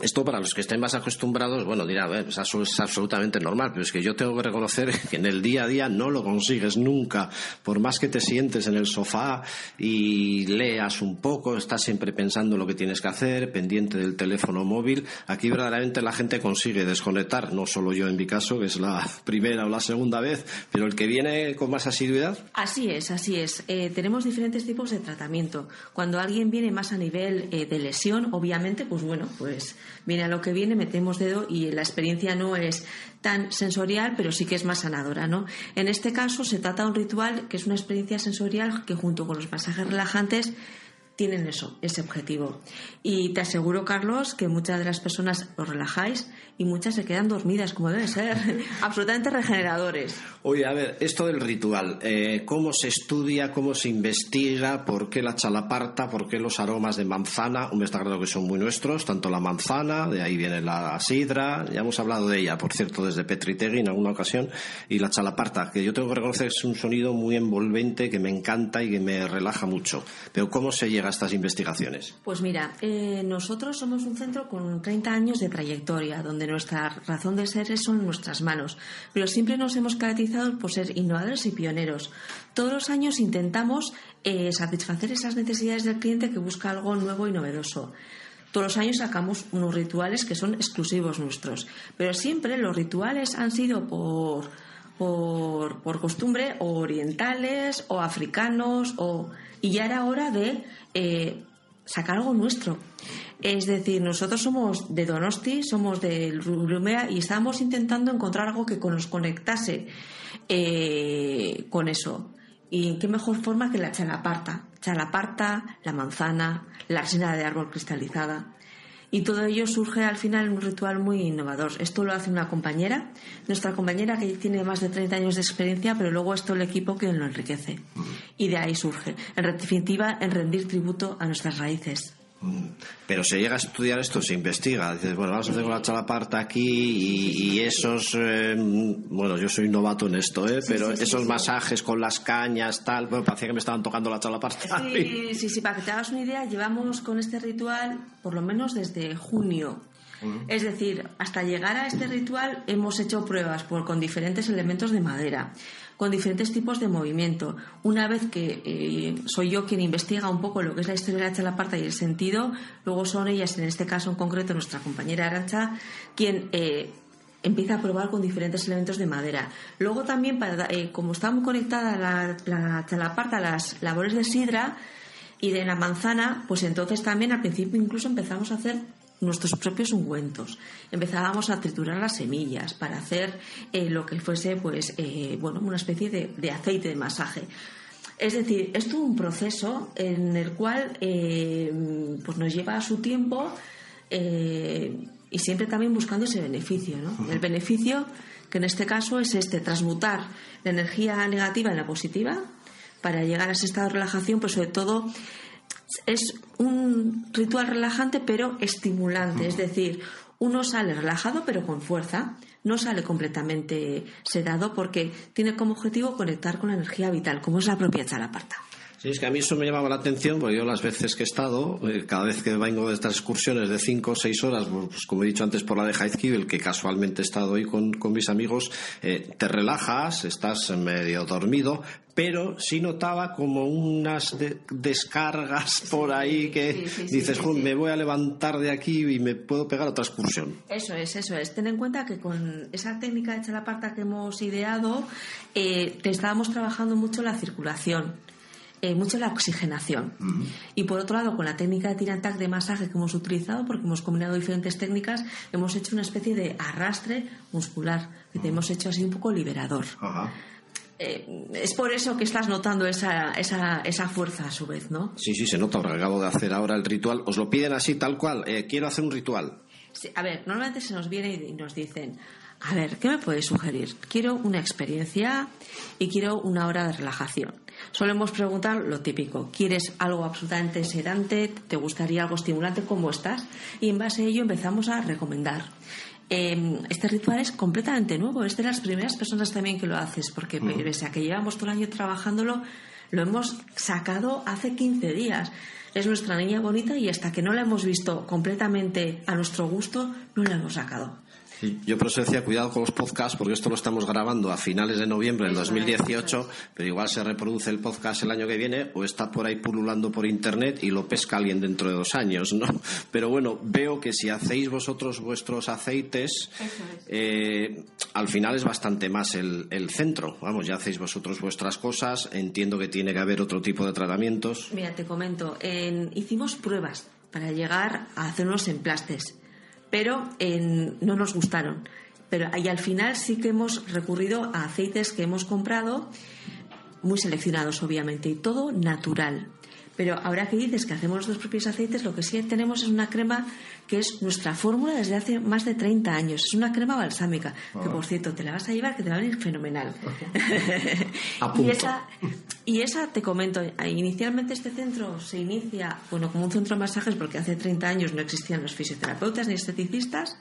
Esto para los que estén más acostumbrados, bueno, dirá, eso es absolutamente normal, pero es que yo tengo que reconocer que en el día a día no lo consigues nunca. Por más que te sientes en el sofá y leas un poco, estás siempre pensando lo que tienes que hacer, pendiente del teléfono móvil, aquí verdaderamente la gente consigue desconectar, no solo yo en mi caso, que es la primera o la segunda vez, pero el que viene con más asiduidad. Así es, así es. Eh, tenemos diferentes tipos de tratamiento. Cuando alguien viene más a nivel eh, de lesión, obviamente, pues bueno, pues viene a lo que viene, metemos dedo y la experiencia no es tan sensorial, pero sí que es más sanadora, ¿no? En este caso se trata de un ritual que es una experiencia sensorial que junto con los masajes relajantes tienen eso, ese objetivo. Y te aseguro, Carlos, que muchas de las personas os relajáis y muchas se quedan dormidas, como debe ser, absolutamente regeneradores. Oye, a ver, esto del ritual, eh, ¿cómo se estudia, cómo se investiga, por qué la chalaparta, por qué los aromas de manzana? me está claro que son muy nuestros, tanto la manzana, de ahí viene la sidra, ya hemos hablado de ella, por cierto, desde Petri Tegui en alguna ocasión, y la chalaparta, que yo tengo que reconocer es un sonido muy envolvente, que me encanta y que me relaja mucho. Pero ¿cómo se llega estas investigaciones? Pues mira, eh, nosotros somos un centro con 30 años de trayectoria, donde nuestra razón de ser son nuestras manos, pero siempre nos hemos caracterizado por ser innovadores y pioneros. Todos los años intentamos eh, satisfacer esas necesidades del cliente que busca algo nuevo y novedoso. Todos los años sacamos unos rituales que son exclusivos nuestros, pero siempre los rituales han sido por, por, costumbre o orientales o africanos o, y ya era hora de eh, sacar algo nuestro. Es decir, nosotros somos de Donosti, somos de Lumea y estamos intentando encontrar algo que nos conectase eh, con eso. ¿Y qué mejor forma que la chalaparta? Chalaparta, la manzana, la resina de árbol cristalizada. Y todo ello surge al final en un ritual muy innovador. Esto lo hace una compañera, nuestra compañera que tiene más de 30 años de experiencia, pero luego esto el equipo que lo enriquece. Y de ahí surge, en definitiva, en rendir tributo a nuestras raíces. Pero se llega a estudiar esto, se investiga. Dices, bueno, vamos a hacer la chalaparta aquí y, esos. Eh, bueno, yo soy novato en esto, ¿eh? pero esos masajes con las cañas, tal. Bueno, parecía que me estaban tocando la chalaparta. Sí, sí, sí, para que te hagas una idea, llevamos con este ritual por lo menos desde junio. Es decir, hasta llegar a este ritual hemos hecho pruebas por, con diferentes elementos de madera con diferentes tipos de movimiento. Una vez que eh, soy yo quien investiga un poco lo que es la historia de la chalaparta y el sentido, luego son ellas, en este caso en concreto nuestra compañera Arancha, quien eh, empieza a probar con diferentes elementos de madera. Luego también, eh, como está muy conectada la, la chalaparta a las labores de sidra y de la manzana, pues entonces también al principio incluso empezamos a hacer nuestros propios ungüentos. Empezábamos a triturar las semillas para hacer eh, lo que fuese, pues, eh, bueno, una especie de, aceite de masaje. Es decir, es todo un proceso en el cual eh, pues nos lleva a su tiempo y siempre también buscando ese beneficio. ¿no? El beneficio, que en este caso es este, transmutar la energía negativa en la positiva para llegar a ese estado de relajación, pues sobre todo es un ritual relajante pero estimulante, es decir, uno sale relajado pero con fuerza, no sale completamente sedado porque tiene como objetivo conectar con la energía vital, como es la propia chalaparta. Sí, es que a mí eso me llamaba la atención, porque yo las veces que he estado, eh, cada vez que vengo de estas excursiones de cinco o seis horas, pues como he dicho antes por la de el que casualmente he estado hoy con, mis amigos, eh, te relajas, estás medio dormido, pero sí notaba como unas descargas por ahí que dices, me voy a levantar de aquí y me puedo pegar otra excursión. Eso es, eso es. Ten en cuenta que con esa técnica de chalaparta que hemos ideado, eh, te estábamos trabajando mucho la circulación eh, mucho la oxigenación. Y por otro lado, con la técnica de tirantac de masaje que hemos utilizado, porque hemos combinado diferentes técnicas, hemos hecho una especie de arrastre muscular, que te hemos hecho así un poco liberador. Eh, es por eso que estás notando esa, esa, esa, fuerza a su vez, ¿no? Sí, sí, se nota. Acabo de hacer ahora el ritual. Os lo piden así, tal cual. Eh, quiero hacer un ritual. a ver, normalmente se nos viene y nos dicen, a ver, ¿qué me puedes sugerir? Quiero una experiencia y quiero una hora de relajación. Solemos preguntar lo típico. ¿Quieres algo absolutamente sedante? ¿Te gustaría algo estimulante? ¿Cómo estás? Y en base a ello empezamos a recomendar. Em, este ritual es completamente nuevo. Es de las primeras personas también que lo haces, porque pese a que llevamos todo el año trabajándolo, lo hemos sacado hace 15 días. Es nuestra niña bonita y hasta que no la hemos visto completamente a nuestro gusto, no la hemos sacado. Yo por eso decía, cuidado con los podcasts, porque esto lo estamos grabando a finales de noviembre del 2018, pero igual se reproduce el podcast el año que viene o está por ahí pululando por internet y lo pesca alguien dentro de dos años, ¿no? Pero bueno, veo que si hacéis vosotros vuestros aceites, eh, al final es bastante más el, centro. Vamos, ya hacéis vosotros vuestras cosas, entiendo que tiene que haber otro tipo de tratamientos. Mira, te comento, hicimos pruebas para llegar a hacer unos emplastes pero no nos gustaron. Pero ahí al final sí que hemos recurrido a aceites que hemos comprado, muy seleccionados obviamente, y todo natural. Pero ahora que dices que hacemos los propios aceites, lo que sí tenemos es una crema que es nuestra fórmula desde hace más de 30 años. Es una crema balsámica, que por cierto te la vas a llevar, que te va a venir fenomenal. y, esa, y esa, te comento, inicialmente este centro se inicia, bueno, como un centro de masajes, porque hace 30 años no existían los fisioterapeutas ni esteticistas.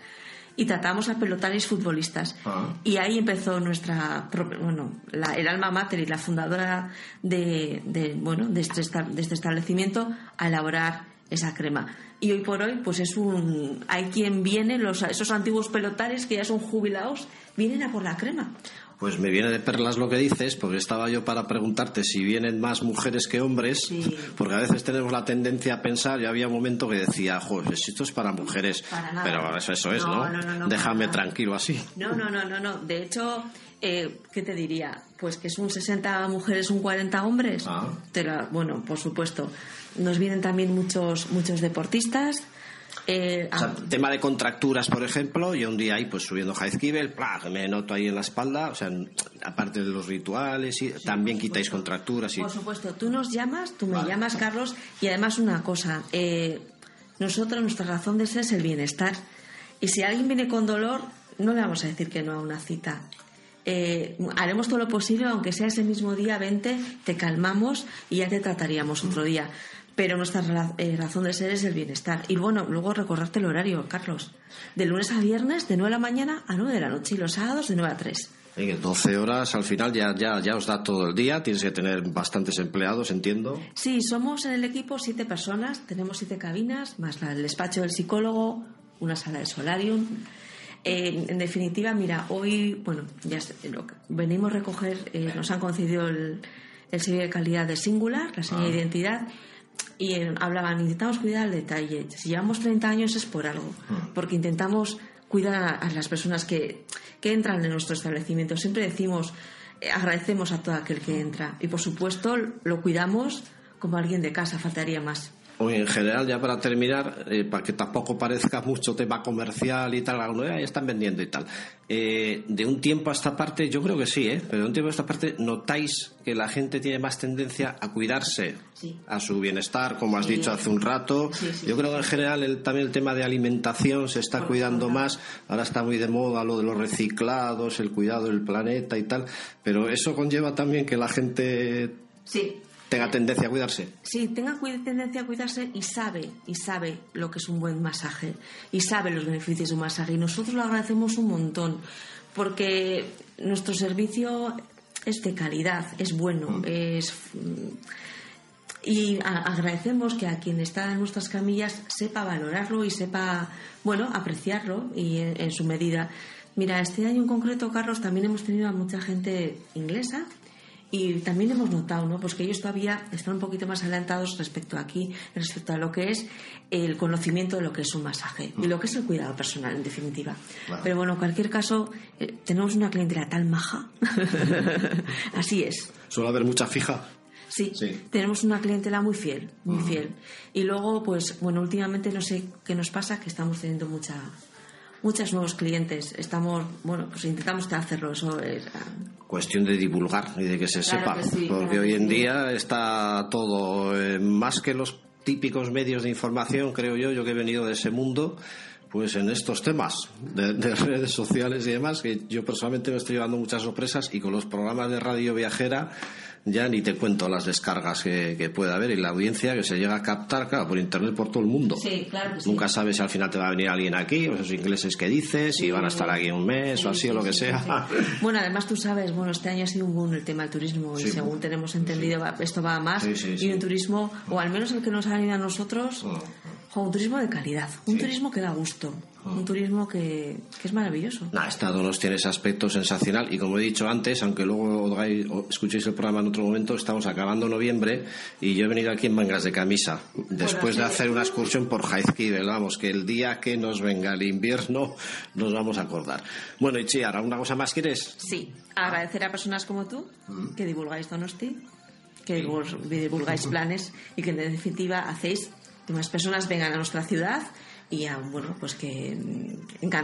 Y tratamos a pelotaris futbolistas. Ah. Y ahí empezó nuestra, bueno, la- el alma mater y la fundadora de, de, bueno, de este, de este establecimiento a elaborar esa crema. Y hoy por hoy, pues es un, hay quien viene, los, esos antiguos pelotaris que ya son jubilados, vienen a por la crema. Pues me viene de perlas lo que dices, porque estaba yo para preguntarte si vienen más mujeres que hombres, Sí. porque a veces tenemos la tendencia a pensar, yo había un momento que decía, joder, si esto es para mujeres, Para nada. pero eso, eso es, No, ¿no? no, no, no, Déjame tranquilo así. No, no, no, no, no. De hecho, eh, ¿qué te diría? Pues que es un 60 mujeres, un 40 hombres. Ah. Te la- bueno, por supuesto. Nos vienen también muchos, muchos deportistas. Eh, O sea, ah, tema de contracturas, por ejemplo, yo un día ahí pues subiendo Jaizkibel, me noto ahí en la espalda, o sea, aparte de los rituales, y también quitáis contracturas y... Por supuesto, tú nos llamas, tú me Vale. llamas, Carlos, y además una cosa, eh, nosotros, nuestra razón de ser es el bienestar. Y si alguien viene con dolor, no le vamos a decir que no a una cita. Eh, haremos todo lo posible, aunque sea ese mismo día 20, te calmamos y ya te trataríamos otro día. Pero nuestra eh, razón de ser es el bienestar. Y bueno, luego recordarte el horario, Carlos. De lunes a viernes, de 9 de la mañana a 9 de la noche, y los sábados de 9 a 3. Y que 12 horas al final ya, ya, ya os da todo el día, tienes que tener bastantes empleados, entiendo. Sí, somos en el equipo siete personas, tenemos siete cabinas, más la- el despacho del psicólogo, una sala de solarium. Eh, en definitiva, mira, hoy, bueno, ya sé, lo que- venimos a recoger, eh, nos han concedido el, el sello de calidad de Singular, la señal de identidad, y hablaban, intentamos cuidar el detalle. Si llevamos 30 años es por algo, porque intentamos cuidar a, a las personas que, que entran en nuestro establecimiento. Siempre decimos, eh, agradecemos a todo aquel que entra, y por supuesto lo cuidamos como alguien de casa, faltaría más. Hoy en general, ya para terminar, eh, para que tampoco parezca mucho tema comercial y tal, alguno, "Ah, ya están vendiendo y tal. Eh, de un tiempo a esta parte, yo creo que sí, ¿eh? pero de un tiempo a esta parte, ¿notáis que la gente tiene más tendencia a cuidarse, Sí. a su bienestar, como has Sí. dicho hace un rato? Sí, yo creo que en general el- también el tema de alimentación se está Por cuidando más. Ahora está muy de moda lo de los reciclados, el cuidado del planeta y tal, pero eso conlleva también que la gente Sí. Tenga tendencia a cuidarse. Sí, tenga tendencia a cuidarse y sabe, y sabe lo que es un buen masaje, y sabe los beneficios de un masaje. Y nosotros lo agradecemos un montón, porque nuestro servicio es de calidad, es bueno, es. mm, Y a- agradecemos que a quien está en nuestras camillas sepa valorarlo y sepa, bueno, apreciarlo y en, en su medida. Mira, este año en concreto, Carlos, también hemos tenido a mucha gente inglesa y también hemos notado, ¿no? Pues que ellos todavía están un poquito más adelantados respecto a aquí, respecto a lo que es el conocimiento de lo que es un masaje y lo que es el cuidado personal, en definitiva. Claro. Pero bueno, en cualquier caso, eh, tenemos una clientela tan maja. Así es. Suele haber mucha fija. Sí, Sí. tenemos una clientela muy fiel, muy fiel. Y luego, pues, bueno, últimamente no sé qué nos pasa, que estamos teniendo mucha, muchos nuevos clientes. Estamos, bueno, pues intentamos hacerlo. Eso es, ah, Cuestión de divulgar y de que se Claro sepa. que sí, porque claro hoy en sí. día está todo, eh, más que los típicos medios de información, creo yo, yo que he venido de ese mundo, pues en estos temas de, de redes sociales y demás, que yo personalmente me estoy llevando muchas sorpresas y con los programas de radio viajera ya ni te cuento las descargas que, que puede haber y la audiencia que se llega a captar, claro, por internet por todo el mundo. Sí, claro que sí. Nunca sabes si al final te va a venir alguien aquí, o esos ingleses que dices, si van a estar aquí un mes o así o lo que sea. Bueno, además tú sabes, bueno, este año ha sido un boom el tema del turismo y según tenemos entendido, va- esto va a más. Y un turismo, o al menos el que nos ha venido a nosotros, jo, un turismo de calidad, un turismo que da gusto, un turismo que, que es maravilloso. Nah, esta Donos tiene ese aspecto sensacional y como he dicho antes, aunque luego escuchéis el programa en otro momento, estamos acabando noviembre y yo he venido aquí en mangas de camisa después de hacer una excursión por Jaizkibel, vamos, que el día que nos venga el invierno nos vamos a acordar. Bueno, y Chiara, ¿alguna cosa más quieres? Sí, agradecer a personas como tú que divulgáis Donosti, que divul- divulgáis planes y que en definitiva hacéis que más personas vengan a nuestra ciudad y a, bueno, pues que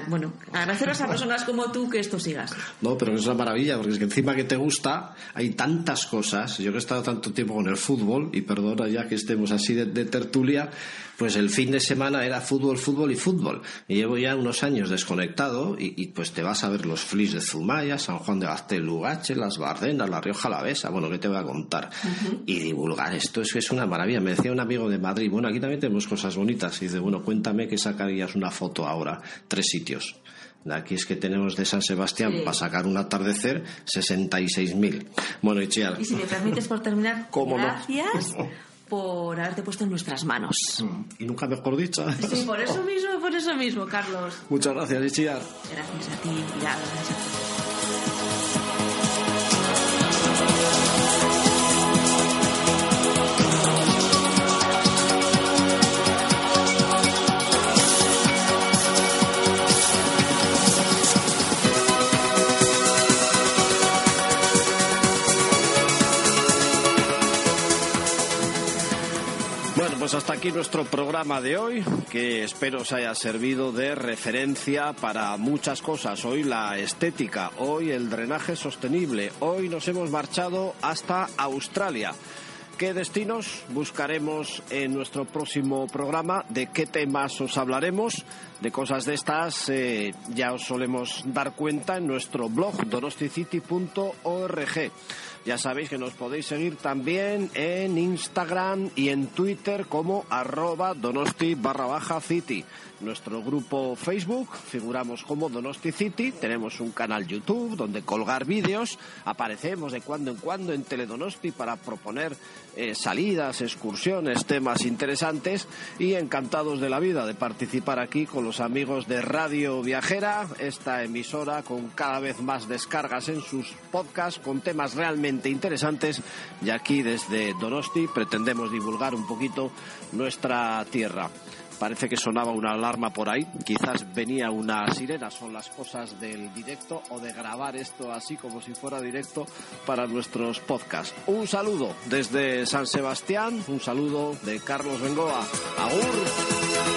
bueno, agradeceros a personas como tú que esto sigas. No, pero es una maravilla, porque es que encima que te gusta, hay tantas cosas. Yo que he estado tanto tiempo con el fútbol, y perdona ya que estemos así de tertulia, pues el fin de semana era fútbol, fútbol y fútbol. Y llevo ya unos años desconectado, y, y, pues te vas a ver los flis de Zumaya, San Juan de Bastel, Lugache, Las Bardenas, La Rioja Alavesa, bueno, ¿qué te voy a contar? Y divulgar esto es que es una maravilla. Me decía un amigo de Madrid, bueno, aquí también tenemos cosas bonitas. Y dice, bueno, cuéntame que sacarías una foto ahora, tres sitios. Aquí es que tenemos de San Sebastián para sacar un atardecer 66.000. Bueno, Itziar. Y si me permites por terminar, gracias por haberte puesto en nuestras manos. Y nunca mejor dicho. Sí, por eso mismo, por eso mismo, Carlos. Muchas gracias, Itziar. Gracias a ti, gracias pues hasta aquí nuestro programa de hoy, que espero os haya servido de referencia para muchas cosas. Hoy la estética, hoy el drenaje sostenible, hoy nos hemos marchado hasta Australia. ¿Qué destinos buscaremos en nuestro próximo programa? ¿De qué temas os hablaremos? De cosas de estas eh, ya os solemos dar cuenta en nuestro blog donosticity.org. Ya sabéis que nos podéis seguir también en Instagram y en Twitter como arroba donosti barra baja city. Nuestro grupo Facebook figuramos como Donosti City, tenemos un canal YouTube donde colgar vídeos, aparecemos de cuando en cuando en Teledonosti para proponer eh, salidas, excursiones, temas interesantes y encantados de la vida de participar aquí con los amigos de Radio Viajera, esta emisora con cada vez más descargas en sus podcasts con temas realmente interesantes y aquí desde Donosti pretendemos divulgar un poquito nuestra tierra. Parece que sonaba una alarma por ahí. Quizás venía una sirena. Son las cosas del directo o de grabar esto así como si fuera directo para nuestros podcasts. Un saludo desde San Sebastián. Un saludo de Carlos Bengoa. Agur.